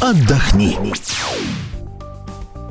отдохни.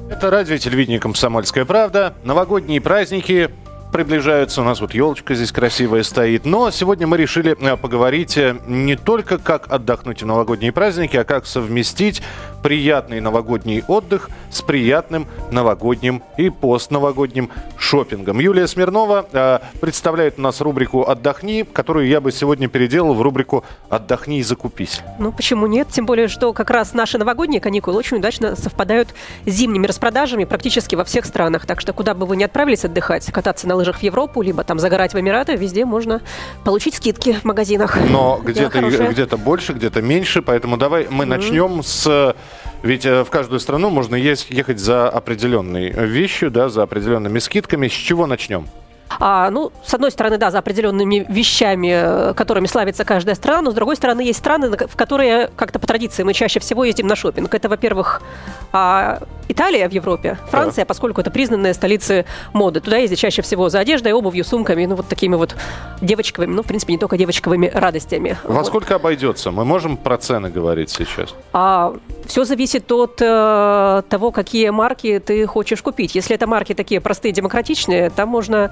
Это радио и телевидение «Комсомольская правда». Новогодние праздники приближаются. У нас вот елочка здесь красивая стоит. Но сегодня мы решили э, поговорить э, не только как отдохнуть в новогодние праздники, а как совместить приятный новогодний отдых с приятным новогодним и постновогодним шопингом. Юлия Смирнова э, представляет у нас рубрику «Отдохни», которую я бы сегодня переделал в рубрику «Отдохни и закупись». Ну, почему нет? Тем более, что как раз наши новогодние каникулы очень удачно совпадают с зимними распродажами практически во всех странах. Так что куда бы вы ни отправились отдыхать, кататься на лыжах в Европу, либо там загорать в Эмираты, везде можно получить скидки в магазинах. Но где-то где больше, где-то меньше, поэтому давай мы mm-hmm. начнем с ведь э, в каждую страну можно ехать за определенной вещью, да, за определенными скидками. С чего начнем? А, ну, с одной стороны, да, за определенными вещами, э, которыми славится каждая страна, но с другой стороны, есть страны, в которые как-то по традиции мы чаще всего ездим на шопинг. Это, во-первых, а, Италия в Европе, Франция, да. поскольку это признанная столица моды. Туда ездят чаще всего за одеждой, обувью, сумками, ну вот такими вот девочковыми, ну, в принципе, не только девочковыми радостями. Во вот. сколько обойдется? Мы можем про цены говорить сейчас? А, все зависит от э, того, какие марки ты хочешь купить. Если это марки такие простые, демократичные, там можно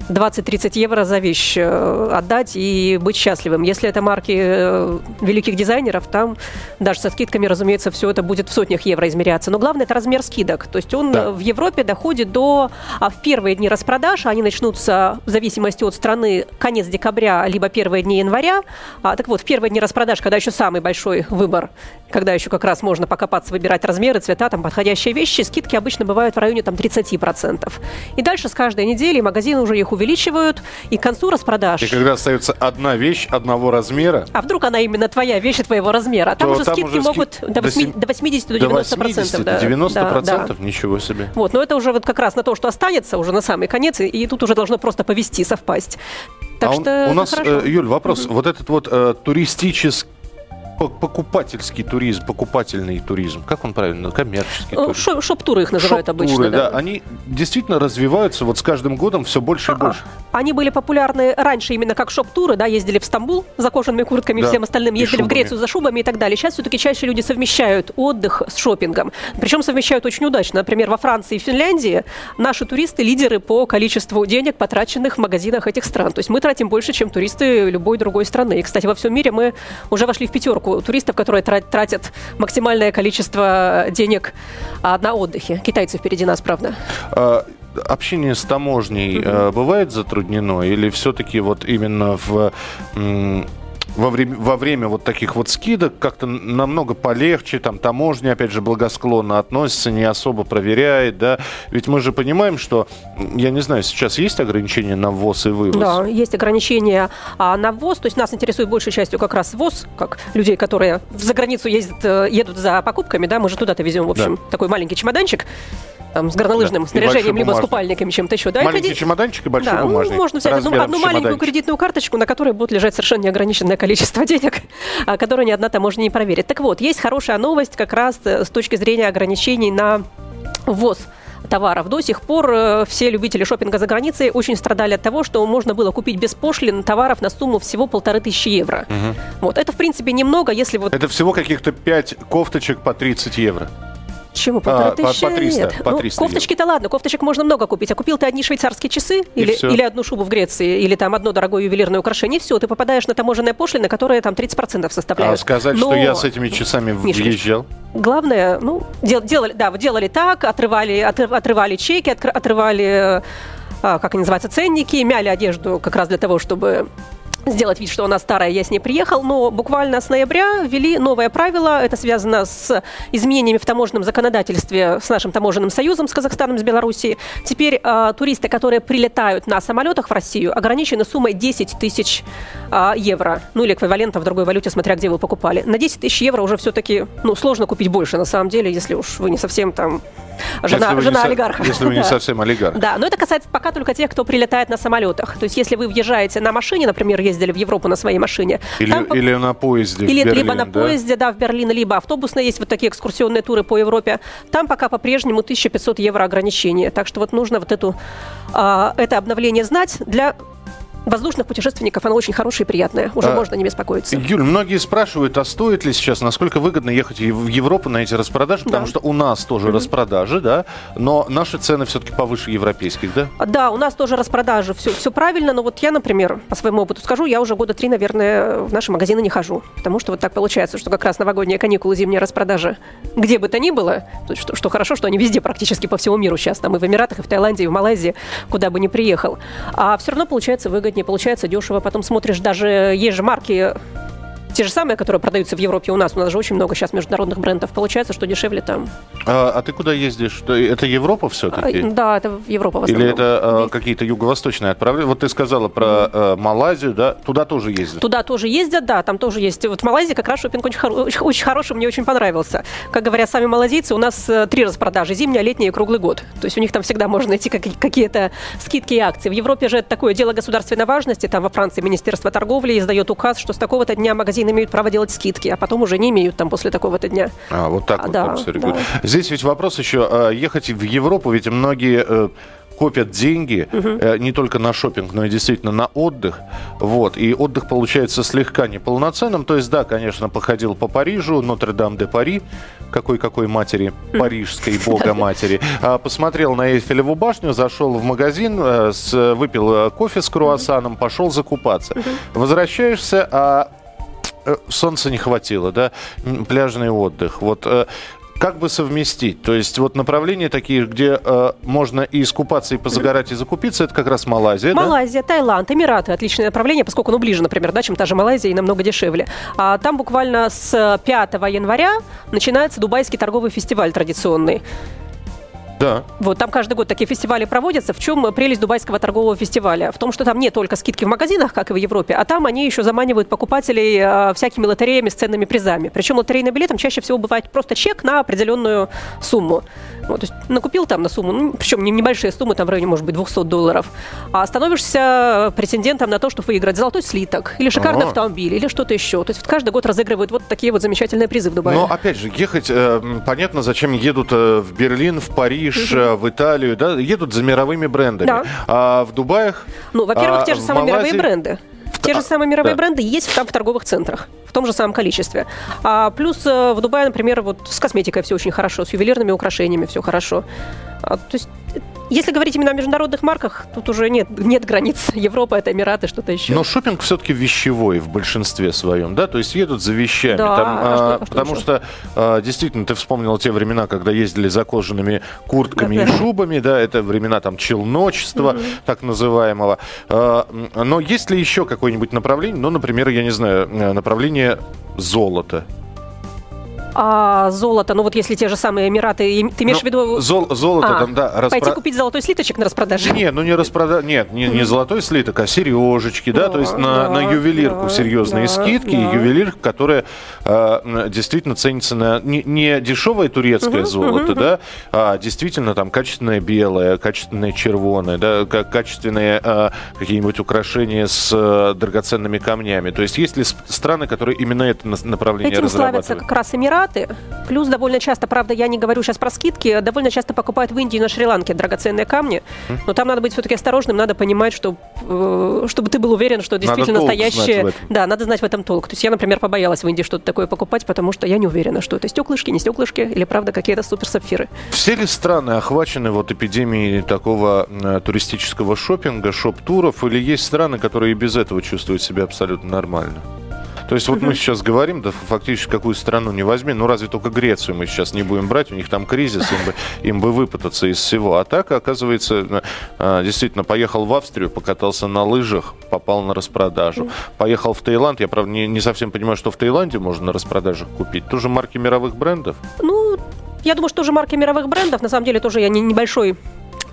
20-30 евро за вещь э, отдать и быть счастливым. Если это марки э, великих дизайнеров, там даже со скидками, разумеется, все это будет в сотнях евро измеряться. Но главное, это размер скидок. То есть он да. в Европе доходит до... А в первые дни распродаж, они начнутся в зависимости от страны конец декабря, либо первые дни января. А, так вот, в первые дни распродаж, когда еще самый большой выбор, когда еще как раз можно покопаться, выбирать размеры, цвета, там подходящие вещи, скидки обычно бывают в районе там 30%. И дальше с каждой недели магазины уже их увеличивают, и к концу распродаж... И когда остается одна вещь одного размера... А вдруг она именно твоя вещь твоего размера? А там уже там скидки уже могут ски... до, 8, до 80 до 90 процентов. До 90 да, процентов? Да. Ничего себе. Вот, но это уже вот как раз на то, что останется уже на самый конец, и, и тут уже должно просто повести, совпасть. Так а что у нас, хорошо. Э, Юль, вопрос. Угу. Вот этот вот э, туристический покупательский туризм, покупательный туризм, как он правильно, коммерческий туризм. Шоп, шоп-туры их называют шоп обычно. Да. да, они действительно развиваются вот с каждым годом все больше и больше. Они были популярны раньше именно как шоп-туры, да, ездили в Стамбул за кожаными куртками да. и всем остальным, ездили в Грецию за шубами и так далее. Сейчас все-таки чаще люди совмещают отдых с шопингом. Причем совмещают очень удачно. Например, во Франции и Финляндии наши туристы лидеры по количеству денег, потраченных в магазинах этих стран. То есть мы тратим больше, чем туристы любой другой страны. И, кстати, во всем мире мы уже вошли в пятерку туристов, которые тратят максимальное количество денег а, на отдыхе. Китайцы впереди нас, правда. А, общение с таможней mm-hmm. бывает затруднено или все-таки вот именно в во время, во время вот таких вот скидок как-то намного полегче, там таможня, опять же, благосклонно относится, не особо проверяет, да, ведь мы же понимаем, что, я не знаю, сейчас есть ограничения на ввоз и вывоз? Да, есть ограничения а, на ввоз, то есть нас интересует большей частью как раз ввоз, как людей, которые за границу ездят, э, едут за покупками, да, мы же туда-то везем, в общем, да. такой маленький чемоданчик, там, с горнолыжным да. снаряжением, либо с купальниками, чем-то еще. Да, Маленький это... чемоданчик и большой да, бумажник. Можно взять одну, одну маленькую кредитную карточку, на которой будет лежать совершенно неограниченное количество денег, а, которое ни одна таможня не проверит. Так вот, есть хорошая новость как раз э, с точки зрения ограничений на ввоз товаров. До сих пор э, все любители шопинга за границей очень страдали от того, что можно было купить без пошлин товаров на сумму всего полторы тысячи евро. Угу. Вот это, в принципе, немного, если вот... Это всего каких-то пять кофточек по 30 евро. Чему? Полторы а, тысячи? По, по 300, Нет. По 300 ну, кофточки-то ладно, кофточек можно много купить. А купил ты одни швейцарские часы или, или одну шубу в Греции, или там одно дорогое ювелирное украшение, все, ты попадаешь на таможенные пошлины, которые там 30% составляют. А сказать, Но... что я с этими часами Мишка, въезжал? Главное, ну, дел, делали, да, делали так, отрывали, отрывали чеки, отрывали, а, как они называются, ценники, мяли одежду как раз для того, чтобы сделать вид, что она старая, я с ней приехал, но буквально с ноября ввели новое правило. Это связано с изменениями в таможенном законодательстве с нашим таможенным союзом, с Казахстаном, с Белоруссией. Теперь э, туристы, которые прилетают на самолетах в Россию, ограничены суммой 10 тысяч э, евро. Ну или эквивалента в другой валюте, смотря где вы покупали. На 10 тысяч евро уже все-таки ну, сложно купить больше, на самом деле, если уж вы не совсем там жена, жена не олигарха. Если вы не совсем олигарх. Да, но это касается пока только тех, кто прилетает на самолетах. То есть если вы въезжаете на машине, например, ездили в Европу на своей машине. Или, там, или на поезде Или Берлин, либо на да? поезде, да, в Берлин, либо автобусные есть вот такие экскурсионные туры по Европе. Там пока по-прежнему 1500 евро ограничения. Так что вот нужно вот эту, а, это обновление знать для воздушных путешественников, она очень хорошая и приятная. Уже а, можно не беспокоиться. Юль, многие спрашивают, а стоит ли сейчас, насколько выгодно ехать в Европу на эти распродажи? Потому да. что у нас тоже mm-hmm. распродажи, да, но наши цены все-таки повыше европейских, да? Да, у нас тоже распродажи, все, все правильно, но вот я, например, по своему опыту скажу, я уже года три, наверное, в наши магазины не хожу, потому что вот так получается, что как раз новогодние каникулы, зимняя распродажа, где бы то ни было, что, что хорошо, что они везде практически по всему миру сейчас, там и в Эмиратах, и в Таиланде, и в Малайзии, куда бы ни приехал. А все равно получается выгоднее, получается дешево. Потом смотришь, даже есть же марки те же самые, которые продаются в Европе у нас. У нас же очень много сейчас международных брендов. Получается, что дешевле там. А, а ты куда ездишь? Это Европа все-таки? А, да, это Европа в основном. Или это а, какие-то юго-восточные отправления? Вот ты сказала про mm-hmm. Малайзию, да? Туда тоже ездят? Туда тоже ездят, да. Там тоже есть. Вот в Малайзии как раз шопинг очень, хоро- очень хороший, мне очень понравился. Как говорят сами малазийцы, у нас э, три распродажи. Зимняя, летняя и круглый год. То есть у них там всегда можно найти какие-то скидки и акции. В Европе же это такое дело государственной важности. Там во Франции Министерство торговли издает указ, что с такого-то дня магазин магазины имеют право делать скидки, а потом уже не имеют там после такого-то дня. А, вот так а, вот да, все да. Здесь ведь вопрос еще, а, ехать в Европу, ведь многие э, копят деньги угу. э, не только на шопинг, но и действительно на отдых. Вот. И отдых получается слегка неполноценным. То есть, да, конечно, походил по Парижу, Нотр-Дам-де-Пари, какой-какой матери, парижской бога-матери. А, посмотрел на Эйфелеву башню, зашел в магазин, э, выпил кофе с круассаном, пошел закупаться. Возвращаешься, а солнца не хватило, да, пляжный отдых. Вот э, как бы совместить? То есть вот направления такие, где э, можно и искупаться, и позагорать, и закупиться, это как раз Малайзия, Малайзия, да? Таиланд, Эмираты. Отличное направление, поскольку, ну, ближе, например, да, чем та же Малайзия, и намного дешевле. А там буквально с 5 января начинается Дубайский торговый фестиваль традиционный. Да. Вот там каждый год такие фестивали проводятся. В чем прелесть Дубайского торгового фестиваля? В том, что там не только скидки в магазинах, как и в Европе, а там они еще заманивают покупателей э, всякими лотереями с ценными призами. Причем лотерейным билетом чаще всего бывает просто чек на определенную сумму. Вот, то есть накупил там на сумму, ну, причем не небольшие суммы, там в районе, может быть, 200 долларов, а становишься претендентом на то, чтобы выиграть золотой слиток, или шикарный ага. автомобиль, или что-то еще. То есть вот каждый год разыгрывают вот такие вот замечательные призы в Дубае. Но, опять же, ехать, э, понятно, зачем едут э, в Берлин, в Париж, угу. в Италию, да, едут за мировыми брендами. Да. А в Дубаях... Ну, во-первых, а, те же самые Малайзии... мировые бренды. Те же самые мировые да. бренды есть там в торговых центрах в том же самом количестве. А плюс э, в Дубае, например, вот с косметикой все очень хорошо, с ювелирными украшениями все хорошо. А, то есть если говорить именно о международных марках, тут уже нет, нет границ. Европа, это Эмираты, что-то еще. Но шопинг все-таки вещевой в большинстве своем, да? То есть едут за вещами. Да, там, а, а, что, потому что, что а, действительно, ты вспомнил те времена, когда ездили за кожаными куртками да, и шубами, да, это времена там челночества, mm так называемого. А, но есть ли еще какое-нибудь направление? Ну, например, я не знаю, э, направление золота а золото, ну вот если те же самые Эмираты, ты имеешь ну, в виду... Зол, золото а, там, да. Распро... Пойти купить золотой слиточек на распродаже? Нет, ну не распродаж, нет, не, не золотой слиток, а сережечки, да, да то есть на, да, на ювелирку да, серьезные да, скидки, да. ювелирка, которая э, действительно ценится на не, не дешевое турецкое угу, золото, угу, да, а действительно там качественное белое, качественное червоное, да, качественные э, какие-нибудь украшения с э, драгоценными камнями. То есть есть ли страны, которые именно это направление Этим разрабатывают? славятся как раз Эмираты, Эмираты. Плюс довольно часто, правда, я не говорю сейчас про скидки, довольно часто покупают в Индии и на Шри-Ланке драгоценные камни. Но там надо быть все-таки осторожным, надо понимать, что, э, чтобы ты был уверен, что действительно надо настоящее. Да, надо знать в этом толк. То есть я, например, побоялась в Индии что-то такое покупать, потому что я не уверена, что это стеклышки, не стеклышки, или правда какие-то супер сапфиры. Все ли страны охвачены вот эпидемией такого э, туристического шопинга, шоп-туров, или есть страны, которые и без этого чувствуют себя абсолютно нормально? То есть вот мы сейчас говорим, да фактически какую страну не возьми, ну разве только Грецию мы сейчас не будем брать, у них там кризис, им бы, им бы выпутаться из всего. А так, оказывается, а, действительно, поехал в Австрию, покатался на лыжах, попал на распродажу. Поехал в Таиланд, я, правда, не, не совсем понимаю, что в Таиланде можно на распродажах купить. Тоже марки мировых брендов? Ну, я думаю, что тоже марки мировых брендов. На самом деле тоже я не небольшой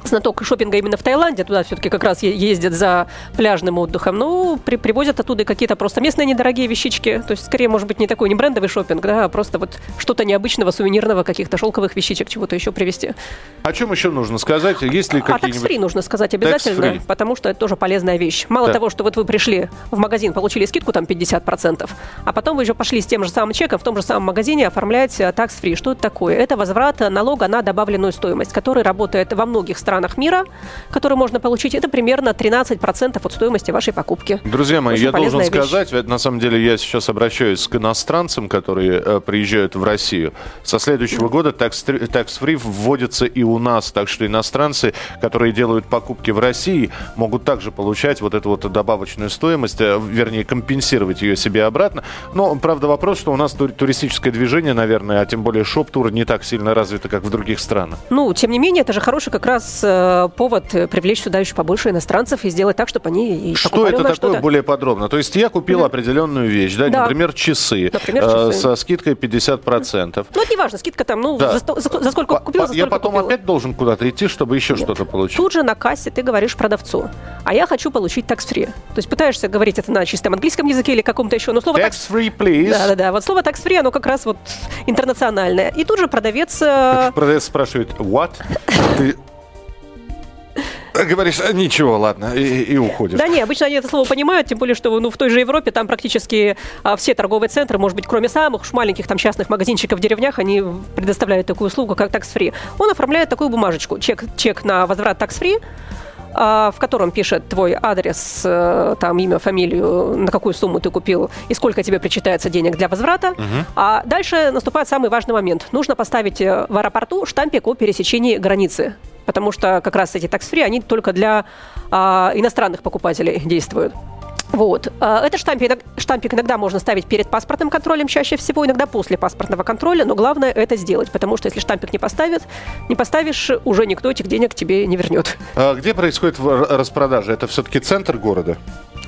знаток шопинга именно в Таиланде, туда все-таки как раз ездят за пляжным отдыхом, ну, при, привозят оттуда какие-то просто местные недорогие вещички, то есть, скорее, может быть, не такой, не брендовый шопинг, да, а просто вот что-то необычного, сувенирного, каких-то шелковых вещичек, чего-то еще привезти. О чем еще нужно сказать? Есть ли какие-нибудь... А такс-фри нужно сказать обязательно, потому что это тоже полезная вещь. Мало да. того, что вот вы пришли в магазин, получили скидку там 50%, а потом вы еще пошли с тем же самым чеком в том же самом магазине оформлять такс-фри. Что это такое? Это возврат налога на добавленную стоимость, который работает во многих странах странах мира, которые можно получить, это примерно 13% от стоимости вашей покупки. Друзья мои, Очень я должен вещь. сказать, на самом деле я сейчас обращаюсь к иностранцам, которые э, приезжают в Россию. Со следующего года tax-free вводится и у нас, так что иностранцы, которые делают покупки в России, могут также получать вот эту вот добавочную стоимость, э, вернее, компенсировать ее себе обратно. Но, правда, вопрос, что у нас туристическое движение, наверное, а тем более шоп-тур не так сильно развито, как в других странах. Ну, тем не менее, это же хороший как раз э, повод привлечь сюда еще побольше иностранцев и сделать так, чтобы они и Что это такое что более подробно? То есть я купил mm-hmm. определенную вещь, да, да. например, часы, например, часы. Э, со скидкой 50%. Ну, это не важно, скидка там, ну, да. за, за, за сколько купил, за Я потом купила. опять должен куда-то идти, чтобы еще Нет. что-то получить. Тут же на кассе ты говоришь продавцу, а я хочу получить tax-free. То есть пытаешься говорить это на чистом английском языке или каком-то еще, но слово tax-free, please. Да-да-да, вот слово tax-free, оно как раз вот интернациональное. И тут же продавец... Э, продавец спрашивает, what? Ты Говоришь, «А, ничего, ладно, и, и уходишь. Да не, обычно они это слово понимают, тем более, что ну, в той же Европе там практически а, все торговые центры, может быть, кроме самых уж маленьких там частных магазинчиков в деревнях, они предоставляют такую услугу, как tax-free. Он оформляет такую бумажечку, чек, чек на возврат а, в котором пишет твой адрес, э, там имя, фамилию, на какую сумму ты купил и сколько тебе причитается денег для возврата. Угу. А дальше наступает самый важный момент. Нужно поставить э, в аэропорту штампик о пересечении границы потому что как раз эти такс-фри, они только для а, иностранных покупателей действуют. Вот. А, этот штампик, штампик иногда можно ставить перед паспортным контролем чаще всего, иногда после паспортного контроля, но главное это сделать, потому что если штампик не поставит, не поставишь, уже никто этих денег тебе не вернет. А где происходит распродажа? Это все-таки центр города?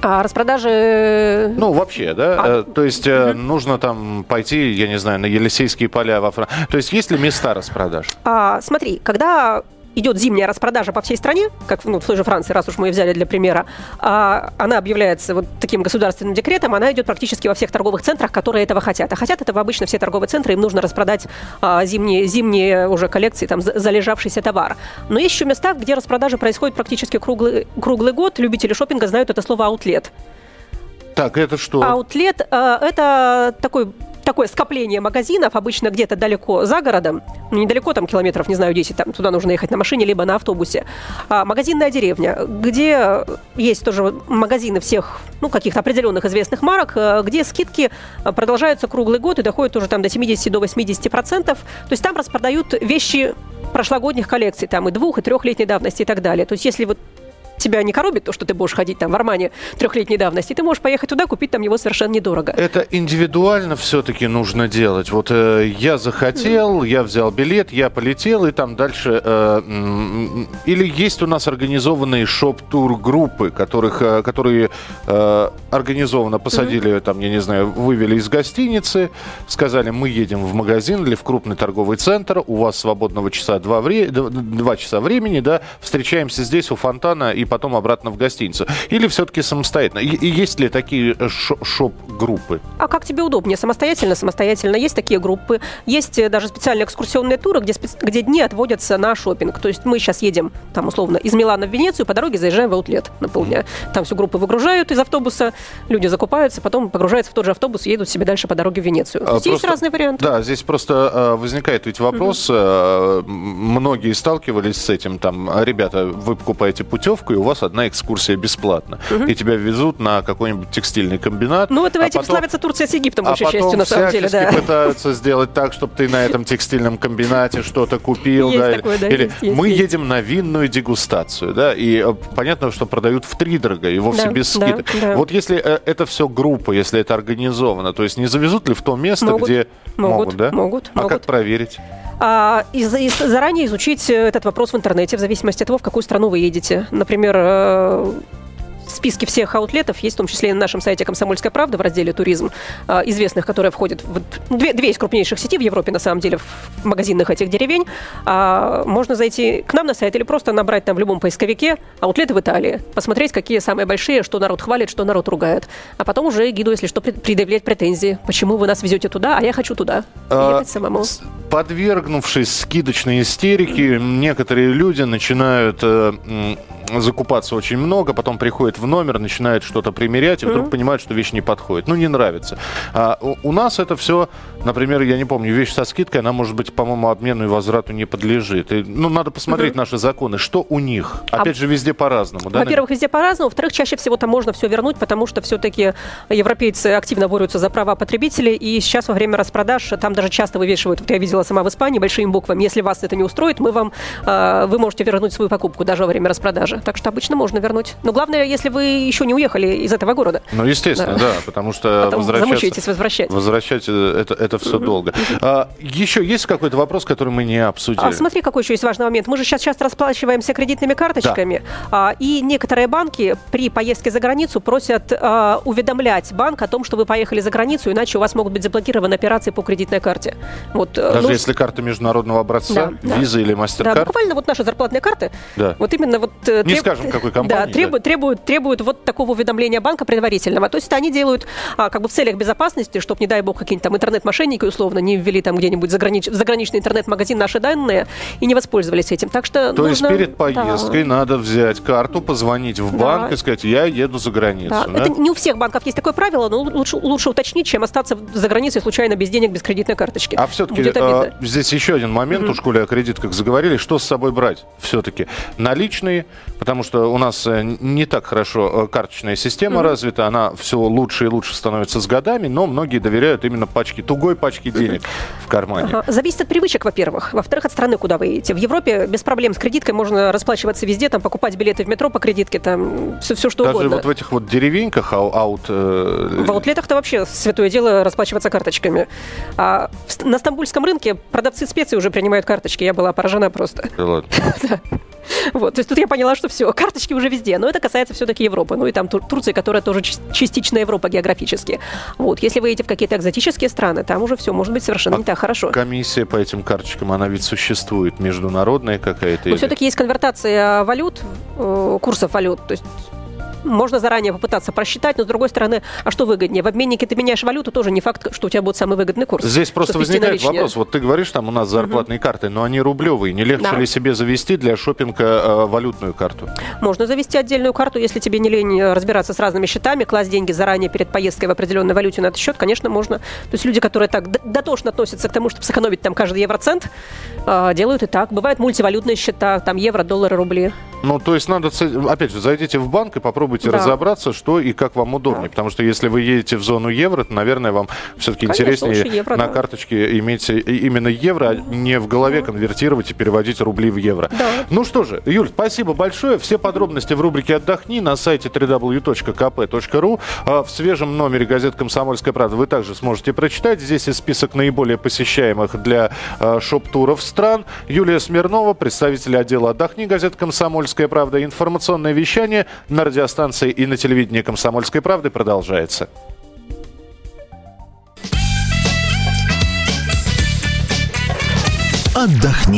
А распродажи... Ну, вообще, да? А... Э, то есть угу. нужно там пойти, я не знаю, на Елисейские поля во Франции. То есть есть ли места распродаж? А, смотри, когда идет зимняя распродажа по всей стране, как ну, в той же Франции, раз уж мы ее взяли для примера, а она объявляется вот таким государственным декретом, она идет практически во всех торговых центрах, которые этого хотят. А хотят этого обычно все торговые центры, им нужно распродать а, зимние, зимние уже коллекции, там, залежавшийся товар. Но есть еще места, где распродажа происходит практически круглый, круглый год. Любители шопинга знают это слово «аутлет». Так, это что? Аутлет э, – это такой такое скопление магазинов, обычно где-то далеко за городом, недалеко, там километров, не знаю, 10, там туда нужно ехать на машине, либо на автобусе. А, магазинная деревня, где есть тоже магазины всех, ну, каких-то определенных известных марок, э, где скидки э, продолжаются круглый год и доходят уже там до 70 до 80 процентов. То есть там распродают вещи прошлогодних коллекций, там и двух, и трехлетней давности и так далее. То есть если вот тебя не коробит то, что ты будешь ходить там в Армане трехлетней давности, ты можешь поехать туда, купить там его совершенно недорого. Это индивидуально все-таки нужно делать. Вот э, я захотел, mm. я взял билет, я полетел, и там дальше... Э, или есть у нас организованные шоп-тур группы, которых, э, которые э, организованно посадили, mm-hmm. там, я не знаю, вывели из гостиницы, сказали, мы едем в магазин или в крупный торговый центр, у вас свободного часа два, вре- два часа времени, да, встречаемся здесь у фонтана и потом обратно в гостиницу? Или все-таки самостоятельно? И, и есть ли такие шоп-группы? А как тебе удобнее? Самостоятельно? Самостоятельно. Есть такие группы. Есть э, даже специальные экскурсионные туры, где, специ... где дни отводятся на шопинг. То есть мы сейчас едем, там, условно, из Милана в Венецию, по дороге заезжаем в аутлет на полдня. Там всю группу выгружают из автобуса, люди закупаются, потом погружаются в тот же автобус и едут себе дальше по дороге в Венецию. А, просто, есть разные варианты. Да, здесь просто э, возникает ведь вопрос, угу. многие сталкивались с этим, там, ребята, вы покупаете путевку, и у вас одна экскурсия бесплатно. Угу. И тебя везут на какой-нибудь текстильный комбинат. Ну, это а этим потом, славится Турция с Египтом, большей а частью, на самом деле, да. пытаются сделать так, чтобы ты на этом текстильном комбинате что-то купил. Есть да, такое, да, или есть, есть, мы есть. едем на винную дегустацию, да, и э, понятно, что продают в три дорого и вовсе да, без скидок. Да, да. Вот если э, это все группа, если это организовано, то есть не завезут ли в то место, могут, где могут, могут, да? Могут. А могут. как проверить? А, и, и заранее изучить этот вопрос в интернете, в зависимости от того, в какую страну вы едете. Например, э, списке всех аутлетов есть, в том числе и на нашем сайте «Комсомольская правда» в разделе «Туризм», а, известных, которые входят в две, две из крупнейших сетей в Европе, на самом деле, в магазинах этих деревень. А, можно зайти к нам на сайт или просто набрать там в любом поисковике «Аутлеты в Италии», посмотреть, какие самые большие, что народ хвалит, что народ ругает. А потом уже гиду, если что, предъявлять претензии. Почему вы нас везете туда, а я хочу туда. А, ехать самому. Подвергнувшись скидочной истерике, некоторые люди начинают э, закупаться очень много, потом приходит в номер, начинает что-то примерять, и вдруг mm-hmm. понимает, что вещь не подходит. Ну, не нравится. А у, у нас это все, например, я не помню, вещь со скидкой, она может быть, по-моему, обмену и возврату не подлежит. И, ну, надо посмотреть mm-hmm. наши законы. Что у них? А Опять а, же, везде по-разному. Да, во-первых, везде по-разному. Во-вторых, чаще всего там можно все вернуть, потому что все-таки европейцы активно борются за права потребителей. И сейчас во время распродаж там даже часто вывешивают, вот я видела сама в Испании, большими буквами, если вас это не устроит, мы вам, э, вы можете вернуть свою покупку даже во время распродажи. Так что обычно можно вернуть. Но главное, если вы еще не уехали из этого города. Ну, естественно, да, да потому что Потом возвращаться... возвращать. Возвращать э, это, это все долго. А, еще есть какой-то вопрос, который мы не обсудили? А, смотри, какой еще есть важный момент. Мы же сейчас часто расплачиваемся кредитными карточками, да. а, и некоторые банки при поездке за границу просят а, уведомлять банк о том, что вы поехали за границу, иначе у вас могут быть заблокированы операции по кредитной карте. Вот, э, Даже ну, если карта международного образца, да, виза да. или мастер-карт? Да, буквально вот наши зарплатные карты, да. вот именно вот... Э, не треб... скажем, какой компании. Да, требуют, да. требуют, требуют вот такого уведомления банка предварительного. То есть они делают а, как бы в целях безопасности, чтобы, не дай бог, какие-нибудь там интернет-мошенники условно не ввели там где-нибудь загранич... в заграничный интернет-магазин наши данные и не воспользовались этим. Так что То нужно... есть перед поездкой да. надо взять карту, позвонить в банк да. и сказать, я еду за границу. Да. Да? Это не у всех банков есть такое правило, но лучше, лучше уточнить, чем остаться за границей случайно без денег, без кредитной карточки. А все-таки а, здесь еще один момент, mm-hmm. уж коли о кредитках заговорили, что с собой брать все-таки? Наличные, потому что у нас э, не так хорошо э, карточная система mm-hmm. развита, она все лучше и лучше становится с годами, но многие доверяют именно пачке, тугой пачке денег в кармане. Ага. Зависит от привычек, во-первых. Во-вторых, от страны, куда вы едете. В Европе без проблем с кредиткой можно расплачиваться везде, там покупать билеты в метро по кредитке, там все, все что Даже угодно. вот в этих вот деревеньках ау, аут... Э... В аутлетах-то вообще святое дело расплачиваться карточками. А на стамбульском рынке продавцы специй уже принимают карточки. Я была поражена просто. Да ладно. Вот, то есть тут я поняла, что все, карточки уже везде, но это касается все-таки Европы, ну и там Тур- Турции, которая тоже частично Европа географически. Вот, если вы едете в какие-то экзотические страны, там уже все может быть совершенно а не так хорошо. Комиссия по этим карточкам, она ведь существует, международная какая-то? Но или... все-таки есть конвертация валют, э, курсов валют, то есть можно заранее попытаться просчитать, но с другой стороны, а что выгоднее? В обменнике ты меняешь валюту, тоже не факт, что у тебя будет самый выгодный курс. Здесь просто возникает вопрос. Вот ты говоришь, там у нас зарплатные угу. карты, но они рублевые. Не легче да. ли себе завести для шопинга э, валютную карту? Можно завести отдельную карту, если тебе не лень разбираться с разными счетами, класть деньги заранее перед поездкой в определенной валюте на этот счет, конечно, можно. То есть люди, которые так дотошно относятся к тому, чтобы сэкономить там каждый евроцент, э, делают и так. Бывают мультивалютные счета, там евро, доллары, рубли. Ну, то есть надо, опять же, зайдите в банк и попробуйте да. разобраться, что и как вам удобнее. Да. Потому что если вы едете в зону евро, то, наверное, вам все-таки интереснее евро, на да. карточке иметь именно евро, а не в голове конвертировать и переводить рубли в евро. Да. Ну что же, Юль, спасибо большое. Все подробности в рубрике «Отдохни» на сайте www.kp.ru. А в свежем номере газет «Комсомольская правда» вы также сможете прочитать. Здесь и список наиболее посещаемых для а, шоп-туров стран. Юлия Смирнова, представитель отдела «Отдохни» газет «Комсомольская «Комсомольская правда». Информационное вещание на радиостанции и на телевидении «Комсомольской правды» продолжается. Отдохни.